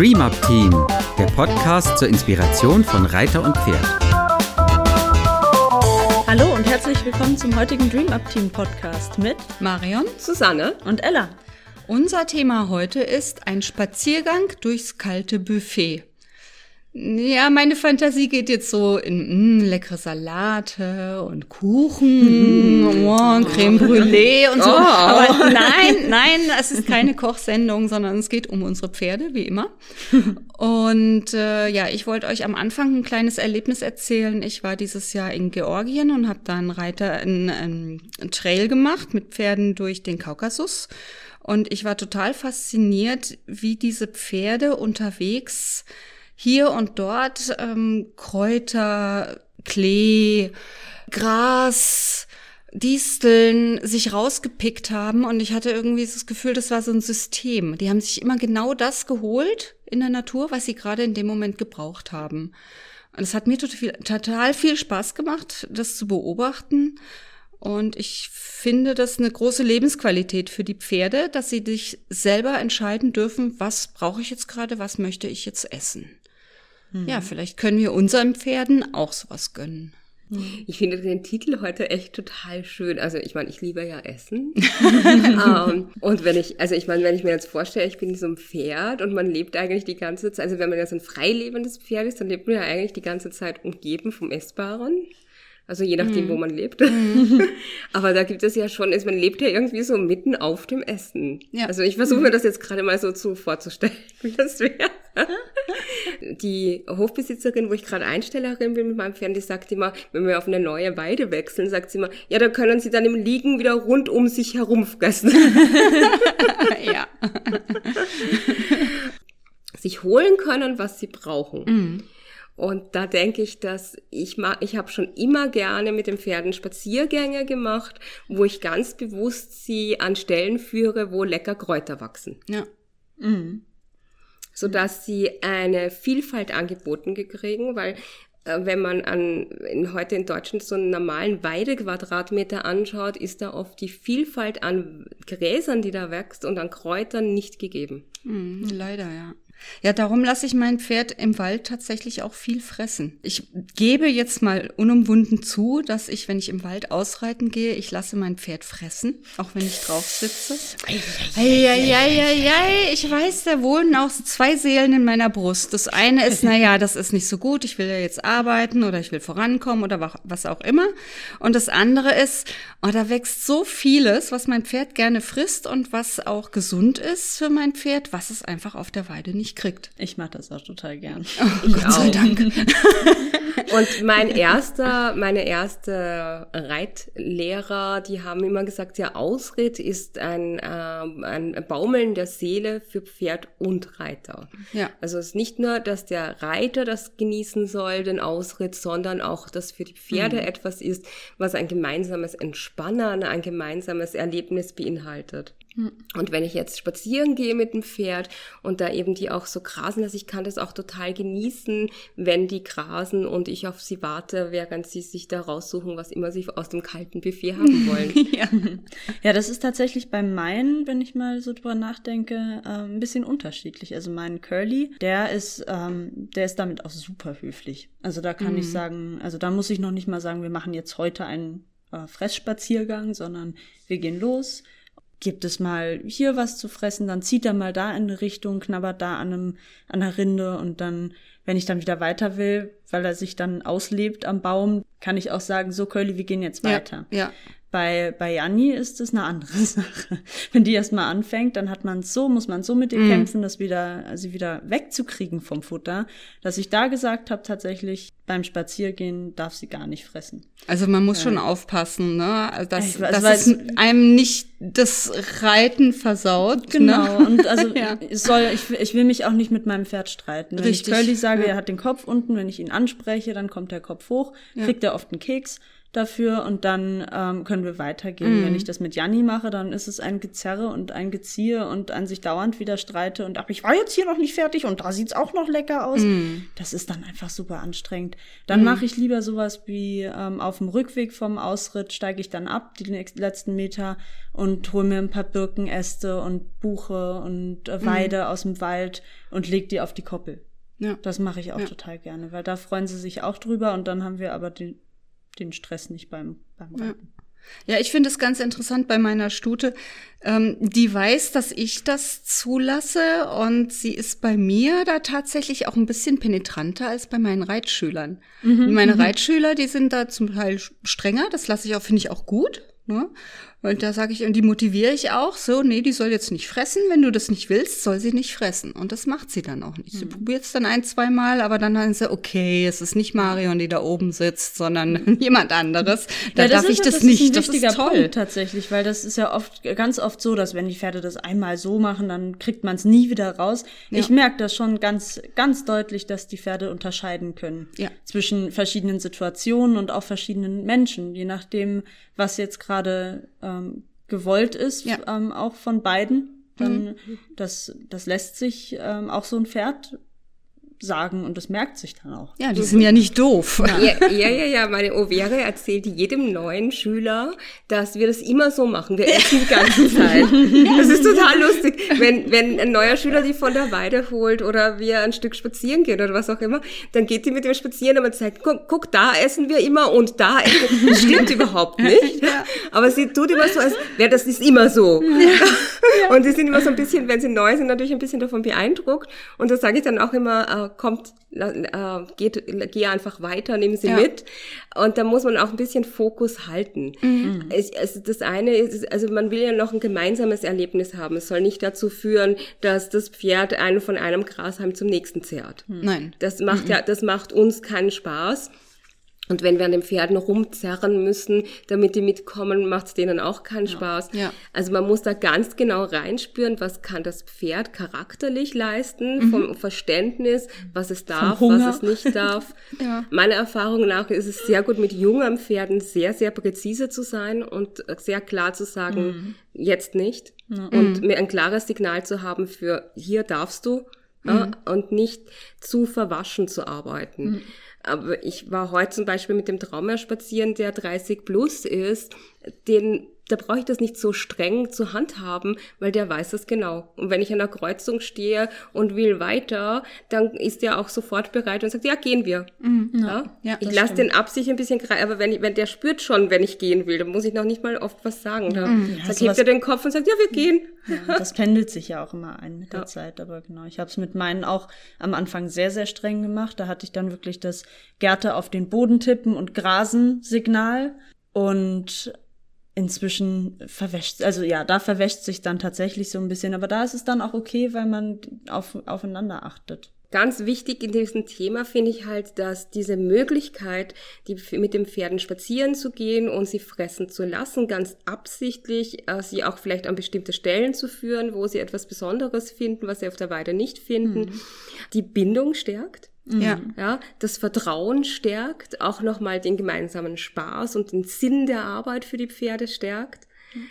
Dream Up Team, der Podcast zur Inspiration von Reiter und Pferd. Hallo und herzlich willkommen zum heutigen Dream Up Team Podcast mit Marion, Susanne und Ella. Unser Thema heute ist ein Spaziergang durchs kalte Buffet. Ja, meine Fantasie geht jetzt so in mh, leckere Salate und Kuchen, mm. oh, Creme Brûlée und so. Oh. Aber nein, nein, es ist keine Kochsendung, sondern es geht um unsere Pferde, wie immer. Und äh, ja, ich wollte euch am Anfang ein kleines Erlebnis erzählen. Ich war dieses Jahr in Georgien und habe da einen Reiter, einen, einen Trail gemacht mit Pferden durch den Kaukasus. Und ich war total fasziniert, wie diese Pferde unterwegs hier und dort ähm, Kräuter, Klee, Gras, Disteln sich rausgepickt haben und ich hatte irgendwie das Gefühl, das war so ein System. Die haben sich immer genau das geholt in der Natur, was sie gerade in dem Moment gebraucht haben. Und es hat mir total viel Spaß gemacht, das zu beobachten. Und ich finde das eine große Lebensqualität für die Pferde, dass sie sich selber entscheiden dürfen, was brauche ich jetzt gerade, was möchte ich jetzt essen. Ja, hm. vielleicht können wir unseren Pferden auch sowas gönnen. Ich finde den Titel heute echt total schön. Also ich meine, ich liebe ja Essen. um, ähm, und wenn ich, also ich meine, wenn ich mir jetzt vorstelle, ich bin so ein Pferd und man lebt eigentlich die ganze Zeit, also wenn man ja so ein freilebendes Pferd ist, dann lebt man ja eigentlich die ganze Zeit umgeben vom Essbaren. Also je nachdem, mhm. wo man lebt. Mhm. Aber da gibt es ja schon, ist, man lebt ja irgendwie so mitten auf dem Essen. Ja. Also ich versuche mir das jetzt gerade mal so zu vorzustellen, wie das wäre. die Hofbesitzerin, wo ich gerade Einstellerin bin mit meinem Pferd, die sagt immer, wenn wir auf eine neue Weide wechseln, sagt sie immer, ja, da können sie dann im Liegen wieder rund um sich herum fressen. ja. sich holen können, was sie brauchen. Mhm. Und da denke ich, dass ich mag, ich habe schon immer gerne mit den Pferden Spaziergänge gemacht, wo ich ganz bewusst sie an Stellen führe, wo lecker Kräuter wachsen. Ja. Mhm. So dass sie eine Vielfalt angeboten kriegen, weil äh, wenn man an, in, heute in Deutschland so einen normalen Weidequadratmeter anschaut, ist da oft die Vielfalt an Gräsern, die da wächst und an Kräutern nicht gegeben. Mhm, leider, ja. Ja, darum lasse ich mein Pferd im Wald tatsächlich auch viel fressen. Ich gebe jetzt mal unumwunden zu, dass ich, wenn ich im Wald ausreiten gehe, ich lasse mein Pferd fressen, auch wenn ich drauf sitze. Eieieiei, ich weiß, da wohnen auch zwei Seelen in meiner Brust. Das eine ist, naja, das ist nicht so gut, ich will ja jetzt arbeiten oder ich will vorankommen oder was auch immer. Und das andere ist, oh, da wächst so vieles, was mein Pferd gerne frisst und was auch gesund ist für mein Pferd, was es einfach auf der Weide nicht kriegt. Ich mache das auch total gern. Oh, Gott sei Dank. Und mein erster, meine erste Reitlehrer, die haben immer gesagt, ja, Ausritt ist ein, äh, ein Baumeln der Seele für Pferd und Reiter. Ja. Also es ist nicht nur, dass der Reiter das genießen soll, den Ausritt, sondern auch, dass für die Pferde mhm. etwas ist, was ein gemeinsames Entspannen, ein gemeinsames Erlebnis beinhaltet. Hm. Und wenn ich jetzt spazieren gehe mit dem Pferd und da eben die auch so grasen, also ich kann das auch total genießen, wenn die grasen und ich auf sie warte, während sie sich da raussuchen, was immer sie aus dem kalten Buffet haben wollen. ja. ja, das ist tatsächlich bei meinen, wenn ich mal so drüber nachdenke, äh, ein bisschen unterschiedlich. Also mein Curly, der ist, ähm, der ist damit auch super höflich. Also da kann mhm. ich sagen, also da muss ich noch nicht mal sagen, wir machen jetzt heute einen äh, Fressspaziergang, sondern wir gehen los gibt es mal hier was zu fressen, dann zieht er mal da in eine Richtung, knabbert da an, einem, an einer Rinde und dann, wenn ich dann wieder weiter will, weil er sich dann auslebt am Baum, kann ich auch sagen, so Curly, wir gehen jetzt weiter. Ja, ja. Bei, bei Janni ist es eine andere Sache. Wenn die erstmal anfängt, dann hat man so, muss man so mit ihr mm. kämpfen, das wieder, sie wieder wegzukriegen vom Futter, dass ich da gesagt habe, tatsächlich, beim Spaziergehen darf sie gar nicht fressen. Also man muss ja. schon aufpassen, ne? Also dass, weiß, dass es einem nicht das Reiten versaut. Genau. Ne? Und also ja. soll, ich, ich will mich auch nicht mit meinem Pferd streiten. Wenn Richtig. ich Curly sage, ja. er hat den Kopf unten, wenn ich ihn anspreche, dann kommt der Kopf hoch, kriegt er oft einen Keks dafür und dann ähm, können wir weitergehen. Mhm. Wenn ich das mit Janni mache, dann ist es ein Gezerre und ein Geziehe und an sich dauernd wieder streite und ach, ich war jetzt hier noch nicht fertig und da sieht's auch noch lecker aus. Mhm. Das ist dann einfach super anstrengend. Dann mache ich lieber sowas wie ähm, auf dem Rückweg vom Ausritt steige ich dann ab, die letzten Meter und hole mir ein paar Birkenäste und Buche und äh, Weide aus dem Wald und leg die auf die Koppel. Ja. Das mache ich auch Ja. total gerne, weil da freuen sie sich auch drüber und dann haben wir aber den, den Stress nicht beim, beim Reiten. Ja, ich finde es ganz interessant bei meiner Stute. Ähm, die weiß, dass ich das zulasse und sie ist bei mir da tatsächlich auch ein bisschen penetranter als bei meinen Reitschülern. Meine Reitschüler, die sind da zum Teil strenger, das lasse ich auch, finde ich auch gut. Ne? Und da sage ich, und die motiviere ich auch so, nee, die soll jetzt nicht fressen. Wenn du das nicht willst, soll sie nicht fressen. Und das macht sie dann auch nicht. Sie probiert es dann ein, zwei Mal, aber dann sagen sie, okay, es ist nicht Marion, die da oben sitzt, sondern jemand anderes. Da Ja, darf ich ist- das, ist nicht. ein das wichtiger ist toll. Punkt tatsächlich, weil das ist ja oft, ganz oft so, dass wenn die Pferde das einmal so machen, dann kriegt man es nie wieder raus. Ich merke das schon ganz, ganz deutlich, dass die Pferde unterscheiden können Ja. zwischen verschiedenen Situationen und auch verschiedenen Menschen, je nachdem, was jetzt gerade ähm, gewollt ist, Ja. ähm, auch von beiden. Dann das, das lässt sich ähm, auch so ein Pferd sagen und das merkt sich dann auch. Ja, die sind ja nicht doof. Ja, ja, ja, ja. Meine Overe erzählt jedem neuen Schüler, dass wir das immer so machen. Wir essen die ganze Zeit. Das ist total lustig. Wenn, wenn ein neuer Schüler die von der Weide holt oder wir ein Stück spazieren gehen oder was auch immer, dann geht die mit dem Spazieren und man sagt, guck, guck, da essen wir immer und da essen wir. Das stimmt überhaupt nicht. Aber sie tut immer so, als wäre das ist immer so. Und die sind immer so ein bisschen, wenn sie neu sind, natürlich ein bisschen davon beeindruckt. Und da sage ich dann auch immer, äh, kommt, äh, geht, geh einfach weiter, nimm sie Ja. mit. Und da muss man auch ein bisschen Fokus halten. Es, es, das eine ist, also man will ja noch ein gemeinsames Erlebnis haben. Es soll nicht dazu führen, dass das Pferd einen von einem Grashalm zum nächsten zerrt. Nein. Das macht ja, das macht uns keinen Spaß. Und wenn wir an den Pferden rumzerren müssen, damit die mitkommen, macht es denen auch keinen Spaß. ja. Also man muss da ganz genau reinspüren, was kann das Pferd charakterlich leisten, vom Verständnis, was es darf, was es nicht darf. Ja. Meiner Erfahrung nach ist es sehr gut, mit jungen Pferden sehr, sehr präzise zu sein und sehr klar zu sagen, jetzt nicht. Und mir ein klares Signal zu haben für hier darfst du ja, und nicht zu verwaschen zu arbeiten. Aber ich war heute zum Beispiel mit dem Traumer spazieren, der 30 plus ist, den da brauche ich das nicht so streng zu handhaben, weil der weiß das genau. Und wenn ich an einer Kreuzung stehe und will weiter, dann ist der auch sofort bereit und sagt, ja, gehen wir. ja? Ja, ich lasse den ab sich ein bisschen greifen, aber wenn, ich, wenn der spürt schon, wenn ich gehen will, dann muss ich noch nicht mal oft was sagen. Da sagt, sowas- hebt er den Kopf und sagt, ja, wir gehen. Ja, das pendelt sich ja auch immer ein mit der Ja. Zeit, aber genau. Ich habe es mit meinen auch am Anfang sehr, sehr streng gemacht. Da hatte ich dann wirklich das Gärte auf den Boden tippen und Grasen Signal und inzwischen verwäscht, also ja, da verwäscht sich dann tatsächlich so ein bisschen, aber da ist es dann auch okay, weil man auf, aufeinander achtet. Ganz wichtig in diesem Thema finde ich halt, dass diese Möglichkeit, die mit den Pferden spazieren zu gehen und sie fressen zu lassen, ganz absichtlich, äh, sie auch vielleicht an bestimmte Stellen zu führen, wo sie etwas Besonderes finden, was sie auf der Weide nicht finden, die Bindung stärkt. Ja. Ja, das Vertrauen stärkt, auch nochmal den gemeinsamen Spaß und den Sinn der Arbeit für die Pferde stärkt.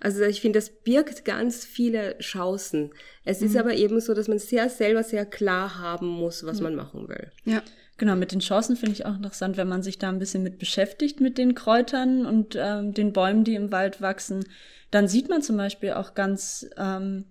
Also ich finde, das birgt ganz viele Chancen. Es ist aber eben so, dass man sehr selber sehr klar haben muss, was man machen will. Ja. Genau, mit den Chancen finde ich auch interessant, wenn man sich da ein bisschen mit beschäftigt, mit den Kräutern und ähm, den Bäumen, die im Wald wachsen. Dann sieht man zum Beispiel auch ganz, ähm,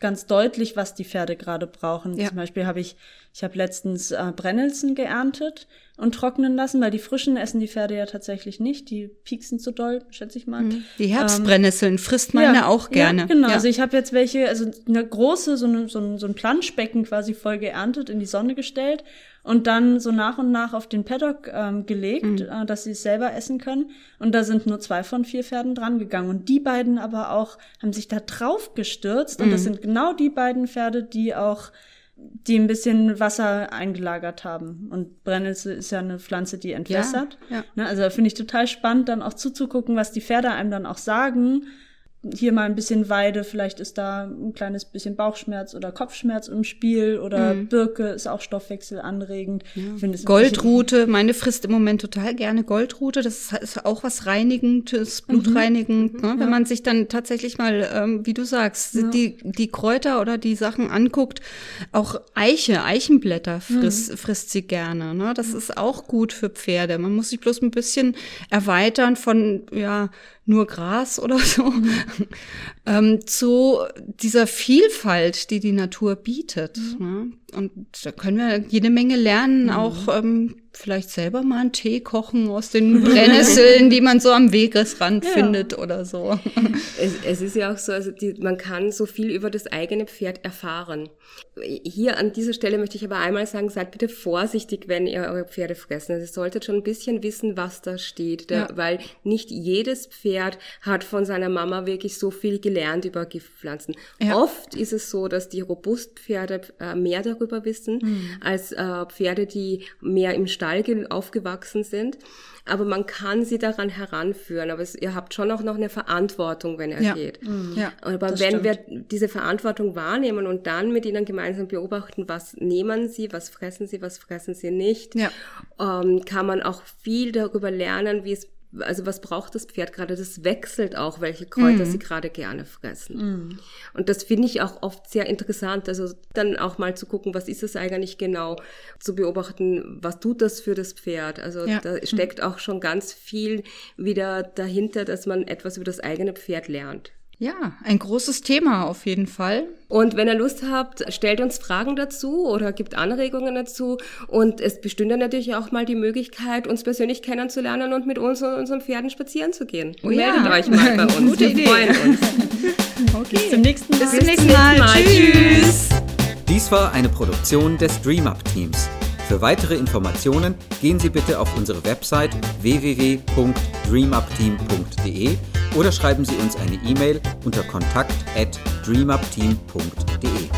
ganz deutlich, was die Pferde gerade brauchen. Ja. Zum Beispiel habe ich, ich habe letztens äh, Brennelsen geerntet und trocknen lassen, weil die frischen essen die Pferde ja tatsächlich nicht. Die pieksen zu doll, schätze ich mal. Die Herbstbrennnesseln frisst meine auch gerne. Ja, genau. Ja. Also ich habe jetzt welche, also eine große, so, eine, so, ein, so ein Planschbecken quasi voll geerntet, in die Sonne gestellt und dann so nach und nach auf den Paddock ähm, gelegt, Mhm. äh, dass sie es selber essen können. Und da sind nur zwei von vier Pferden dran gegangen. Und die beiden aber auch haben sich da drauf gestürzt. Und Mhm. das sind genau die beiden Pferde, die auch die ein bisschen Wasser eingelagert haben. Und Brennnessel ist ja eine Pflanze, die entwässert. ja. Ne, also da finde ich total spannend, dann auch zuzugucken, was die Pferde einem dann auch sagen, hier mal ein bisschen Weide, vielleicht ist da ein kleines bisschen Bauchschmerz oder Kopfschmerz im Spiel oder mhm. Birke ist auch stoffwechselanregend. Ja. Goldrute, meine frisst im Moment total gerne Goldrute. Das ist auch was Reinigendes, mhm. Blutreinigend. Mhm. Ne? Wenn ja. man sich dann tatsächlich mal, ähm, wie du sagst, ja. die, die Kräuter oder die Sachen anguckt, auch Eiche, Eichenblätter frisst, mhm. frisst sie gerne. Ne? Das ist auch gut für Pferde. Man muss sich bloß ein bisschen erweitern von, ja, nur Gras oder so, mhm. ähm, zu dieser Vielfalt, die die Natur bietet. Mhm. Ne? Und da können wir jede Menge lernen, mhm. auch ähm, vielleicht selber mal einen Tee kochen aus den Brennnesseln, die man so am Wegesrand ja. findet oder so. Es, es, ist ja auch so, also die, man kann so viel über das eigene Pferd erfahren. Hier an dieser Stelle möchte ich aber einmal sagen, seid bitte vorsichtig, wenn ihr eure Pferde fressen. Also ihr solltet schon ein bisschen wissen, was da steht, da, ja. weil nicht jedes Pferd hat von seiner Mama wirklich so viel gelernt über Giftpflanzen. Ja. Oft ist es so, dass die Robustpferde äh, mehr darüber wissen, mhm. als äh, Pferde, die mehr im Stall aufgewachsen sind. Aber man kann sie daran heranführen. Aber es, ihr habt schon auch noch eine Verantwortung, wenn er ja. geht. Mhm. Ja, Aber wenn stimmt. wir diese Verantwortung wahrnehmen und dann mit ihnen gemeinsam beobachten, was nehmen sie, was fressen sie, was fressen sie nicht, ja. ähm, kann man auch viel darüber lernen, wie es also was braucht das Pferd gerade? Das wechselt auch, welche Kräuter mm. sie gerade gerne fressen. Mm. Und das finde ich auch oft sehr interessant. Also dann auch mal zu gucken, was ist es eigentlich genau, zu beobachten, was tut das für das Pferd. Also ja. da steckt mm. auch schon ganz viel wieder dahinter, dass man etwas über das eigene Pferd lernt. Ja, ein großes Thema auf jeden Fall. Und wenn ihr Lust habt, stellt uns Fragen dazu oder gibt Anregungen dazu. Und es bestünde natürlich auch mal die Möglichkeit, uns persönlich kennenzulernen und mit uns und unseren Pferden spazieren zu gehen. Oh, Meldet ja. euch mal bei uns. Gute Wir freuen uns. okay. Bis zum nächsten Mal. Bis zum nächsten Mal. Mal. Tschüss. Dies war eine Produktion des DreamUp Teams. Für weitere Informationen gehen Sie bitte auf unsere Website www.dreamupteam.de oder schreiben Sie uns eine E-Mail unter kontakt at dreamupteam.de.